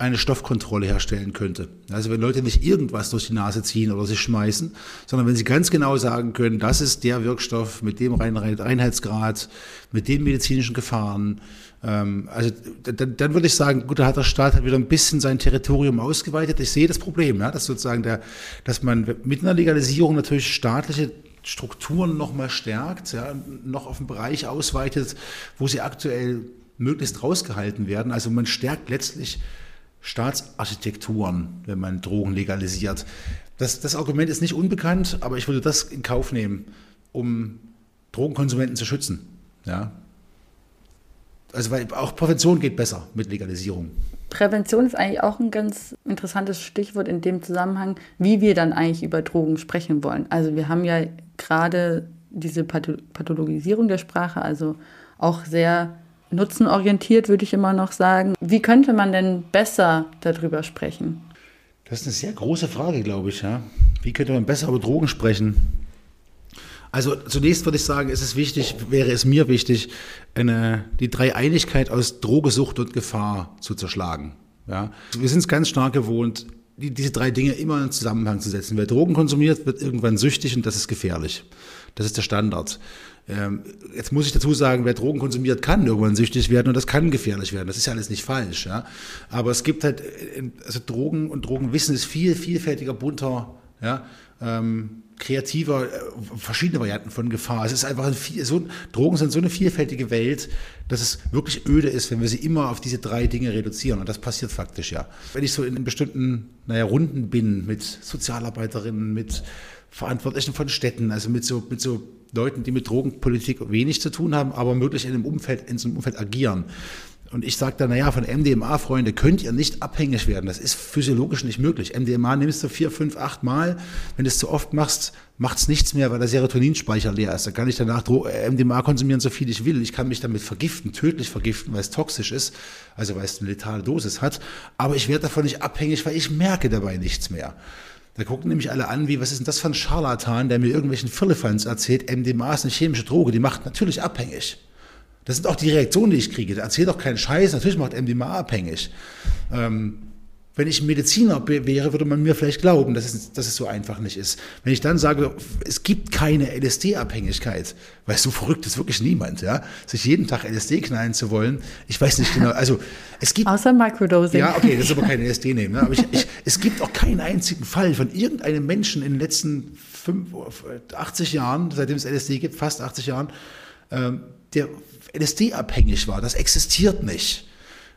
eine Stoffkontrolle herstellen könnte. Also wenn Leute nicht irgendwas durch die Nase ziehen oder sich schmeißen, sondern wenn sie ganz genau sagen können, das ist der Wirkstoff mit dem Reinheitsgrad, mit den medizinischen Gefahren. Ähm, also dann, dann würde ich sagen, gut, da hat der Staat halt wieder ein bisschen sein Territorium ausgeweitet. Ich sehe das Problem, ja, dass sozusagen der, dass man mit einer Legalisierung natürlich staatliche Strukturen noch mal stärkt, ja, noch auf einen Bereich ausweitet, wo sie aktuell möglichst rausgehalten werden. Also man stärkt letztlich Staatsarchitekturen, wenn man Drogen legalisiert. Das, das Argument ist nicht unbekannt, aber ich würde das in Kauf nehmen, um Drogenkonsumenten zu schützen. Ja? Also weil auch Prävention geht besser mit Legalisierung. Prävention ist eigentlich auch ein ganz interessantes Stichwort in dem Zusammenhang, wie wir dann eigentlich über Drogen sprechen wollen. Also wir haben ja gerade diese Pathologisierung der Sprache, also auch sehr nutzenorientiert, würde ich immer noch sagen. Wie könnte man denn besser darüber sprechen? Das ist eine sehr große Frage, glaube ich. Ja? Wie könnte man besser über Drogen sprechen? Also zunächst würde ich sagen, ist wichtig, wäre es mir wichtig, eine, die Dreieinigkeit aus Drogesucht und Gefahr zu zerschlagen. Ja? Wir sind es ganz stark gewohnt, die, diese drei Dinge immer in Zusammenhang zu setzen. Wer Drogen konsumiert, wird irgendwann süchtig und das ist gefährlich. Das ist der Standard. Ähm, jetzt muss ich dazu sagen, wer Drogen konsumiert, kann irgendwann süchtig werden und das kann gefährlich werden. Das ist ja alles nicht falsch. Ja? Aber es gibt halt, äh, also Drogen und Drogenwissen ist viel vielfältiger, bunter, ja? Ähm, kreativer, äh, verschiedene Varianten von Gefahr. Es ist einfach ein so, Drogen sind so eine vielfältige Welt, dass es wirklich öde ist, wenn wir sie immer auf diese drei Dinge reduzieren. Und das passiert faktisch ja. Wenn ich so in bestimmten, naja, Runden bin mit Sozialarbeiterinnen, mit Verantwortlichen von Städten, also mit so, mit so Leuten, die mit Drogenpolitik wenig zu tun haben, aber möglich in einem Umfeld, in so einem Umfeld agieren. Und ich sage dann, naja, von MDMA, Freunde, könnt ihr nicht abhängig werden. Das ist physiologisch nicht möglich. MDMA nimmst du vier, fünf, acht Mal. Wenn du es zu oft machst, macht es nichts mehr, weil der Serotoninspeicher leer ist. Da kann ich danach äh, MDMA konsumieren, so viel ich will. Ich kann mich damit vergiften, tödlich vergiften, weil es toxisch ist, also weil es eine letale Dosis hat. Aber ich werde davon nicht abhängig, weil ich merke dabei nichts mehr. Da gucken nämlich alle an, wie, was ist denn das für ein Scharlatan, der mir irgendwelchen Firlefanz erzählt, MDMA ist eine chemische Droge, die macht natürlich abhängig. Das sind auch die Reaktionen, die ich kriege. Der erzählt doch keinen Scheiß, natürlich macht MDMA abhängig. Ähm, wenn ich Mediziner wäre, würde man mir vielleicht glauben, dass es, dass es so einfach nicht ist. Wenn ich dann sage, es gibt keine LSD-Abhängigkeit, weil so verrückt ist wirklich niemand, ja, sich jeden Tag LSD knallen zu wollen. Ich weiß nicht genau, also es gibt. Außer Microdosing. Ja, okay, das ist aber kein LSD nehmen. Ne? Aber ich, ich, es gibt auch keinen einzigen Fall von irgendeinem Menschen in den letzten 5, 80 Jahren, seitdem es LSD gibt, fast 80 Jahren, ähm, der LSD-abhängig war. Das existiert nicht.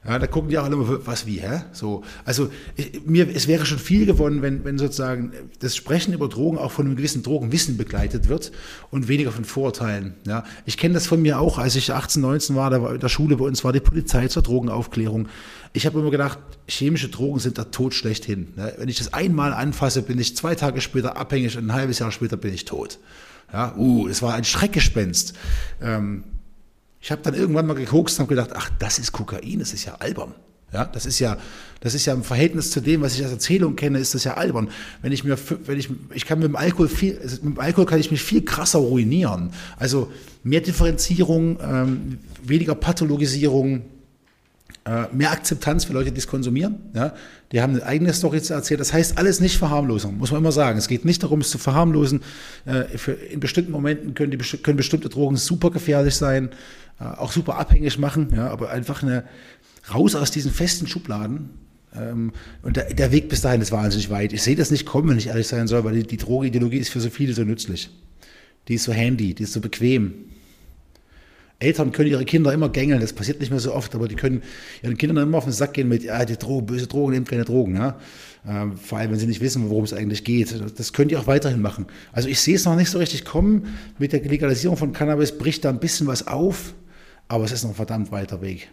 Ja, da gucken die auch alle immer, was wie, hä? So, also ich, mir, es wäre schon viel gewonnen, wenn, wenn sozusagen das Sprechen über Drogen auch von einem gewissen Drogenwissen begleitet wird und weniger von Vorurteilen. Ja, ich kenne das von mir auch, als ich 18, 19 war, da war in der Schule bei uns war die Polizei zur Drogenaufklärung. Ich habe immer gedacht, chemische Drogen sind der Tod schlechthin. Ja, wenn ich das einmal anfasse, bin ich zwei Tage später abhängig und ein halbes Jahr später bin ich tot. Ja, uh, es war ein Schreckgespenst. Ähm, ich habe dann irgendwann mal gekokst und habe gedacht, ach, das ist Kokain, das ist ja albern. Ja, das ist ja, das ist ja im Verhältnis zu dem, was ich als Erzählung kenne, ist das ja albern. Wenn ich mir, wenn ich, ich kann mit dem Alkohol viel, also mit dem Alkohol kann ich mich viel krasser ruinieren. Also mehr Differenzierung, ähm, weniger Pathologisierung, äh, mehr Akzeptanz für Leute, die es konsumieren. Ja? Die haben eine eigene Story zu erzählen. Das heißt alles nicht verharmlosen, muss man immer sagen. Es geht nicht darum, es zu verharmlosen. Äh, für, in bestimmten Momenten können, die, können bestimmte Drogen super gefährlich sein. Äh, auch super abhängig machen, ja, aber einfach eine, raus aus diesen festen Schubladen. Ähm, und der, der, Weg bis dahin ist wahnsinnig weit. Ich sehe das nicht kommen, wenn ich ehrlich sein soll, weil die, die Drogenideologie ist für so viele so nützlich. Die ist so handy, die ist so bequem. Eltern können ihre Kinder immer gängeln, das passiert nicht mehr so oft, aber die können ihren Kindern immer auf den Sack gehen mit, ja, die Drogen, böse Drogen, nehmt keine Drogen, ja. Ähm, vor allem, wenn sie nicht wissen, worum es eigentlich geht. Das könnt ihr auch weiterhin machen. Also ich sehe es noch nicht so richtig kommen. Mit der Legalisierung von Cannabis bricht da ein bisschen was auf. Aber es ist noch ein verdammt weiter Weg.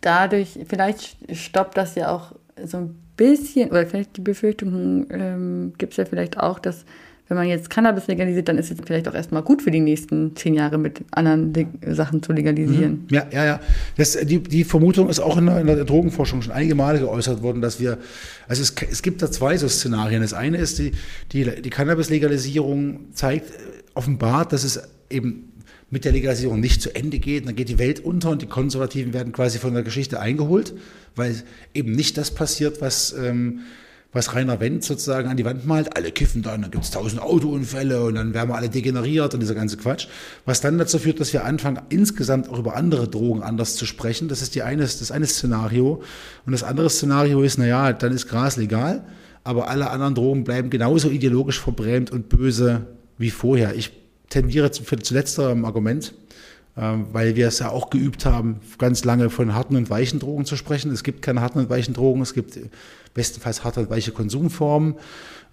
Dadurch, vielleicht stoppt das ja auch so ein bisschen, oder vielleicht die Befürchtung ähm, gibt es ja vielleicht auch, dass wenn man jetzt Cannabis legalisiert, dann ist es vielleicht auch erstmal gut für die nächsten zehn Jahre mit anderen Sachen zu legalisieren. Mhm. Ja, ja, ja. Das, die, die Vermutung ist auch in der, in der, Drogenforschung schon einige Male geäußert worden, dass wir, also es, es gibt da zwei so Szenarien. Das eine ist, die, die, die Cannabis-Legalisierung zeigt, offenbart, dass es eben mit der Legalisierung nicht zu Ende geht. Dann geht die Welt unter und die Konservativen werden quasi von der Geschichte eingeholt, weil eben nicht das passiert, was, ähm, was Rainer Wendt sozusagen an die Wand malt. Alle kiffen dann, dann gibt es tausend Autounfälle und dann werden wir alle degeneriert und dieser ganze Quatsch. Was dann dazu führt, dass wir anfangen, insgesamt auch über andere Drogen anders zu sprechen. Das ist die eine, das eine Szenario. Und das andere Szenario ist, naja, dann ist Gras legal, aber alle anderen Drogen bleiben genauso ideologisch verbrämt und böse wie vorher. Ich tendiere zu, zu letzterem Argument, ähm, weil wir es ja auch geübt haben, ganz lange von harten und weichen Drogen zu sprechen. Es gibt keine harten und weichen Drogen, es gibt bestenfalls harte und weiche Konsumformen.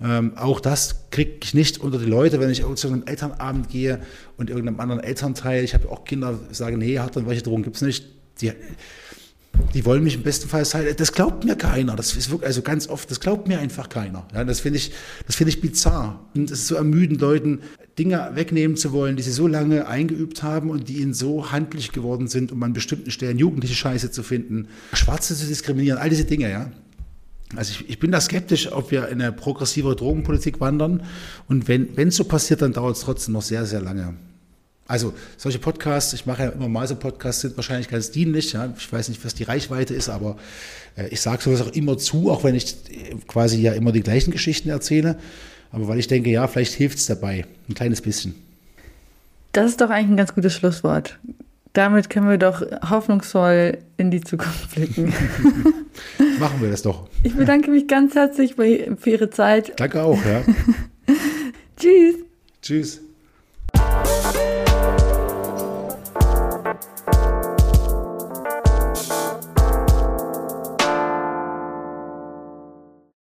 Ähm, auch das kriege ich nicht unter die Leute, wenn ich zu einem Elternabend gehe und irgendeinem anderen Elternteil, ich habe auch Kinder, sagen, nee, harte und weiche Drogen gibt es nicht. Die, die wollen mich im besten Fall sagen, das glaubt mir keiner. Das ist wirklich, also ganz oft, das glaubt mir einfach keiner. Ja, das finde ich, das finde ich bizarr. Und es ist so ermüdend, Leuten Dinge wegnehmen zu wollen, die sie so lange eingeübt haben und die ihnen so handlich geworden sind, um an bestimmten Stellen jugendliche Scheiße zu finden, Schwarze zu diskriminieren, all diese Dinge, ja. Also ich, ich bin da skeptisch, ob wir in eine progressivere Drogenpolitik wandern. Und wenn es so passiert, dann dauert es trotzdem noch sehr, sehr lange. Also solche Podcasts, ich mache ja immer mal so Podcasts, sind wahrscheinlich ganz dienlich. Ja. Ich weiß nicht, was die Reichweite ist, aber äh, ich sage sowas auch immer zu, auch wenn ich äh, quasi ja immer die gleichen Geschichten erzähle. Aber weil ich denke, ja, vielleicht hilft es dabei, ein kleines bisschen. Das ist doch eigentlich ein ganz gutes Schlusswort. Damit können wir doch hoffnungsvoll in die Zukunft blicken. Machen wir das doch. Ich bedanke mich ganz herzlich für Ihre Zeit. Danke auch, ja. Tschüss. Tschüss.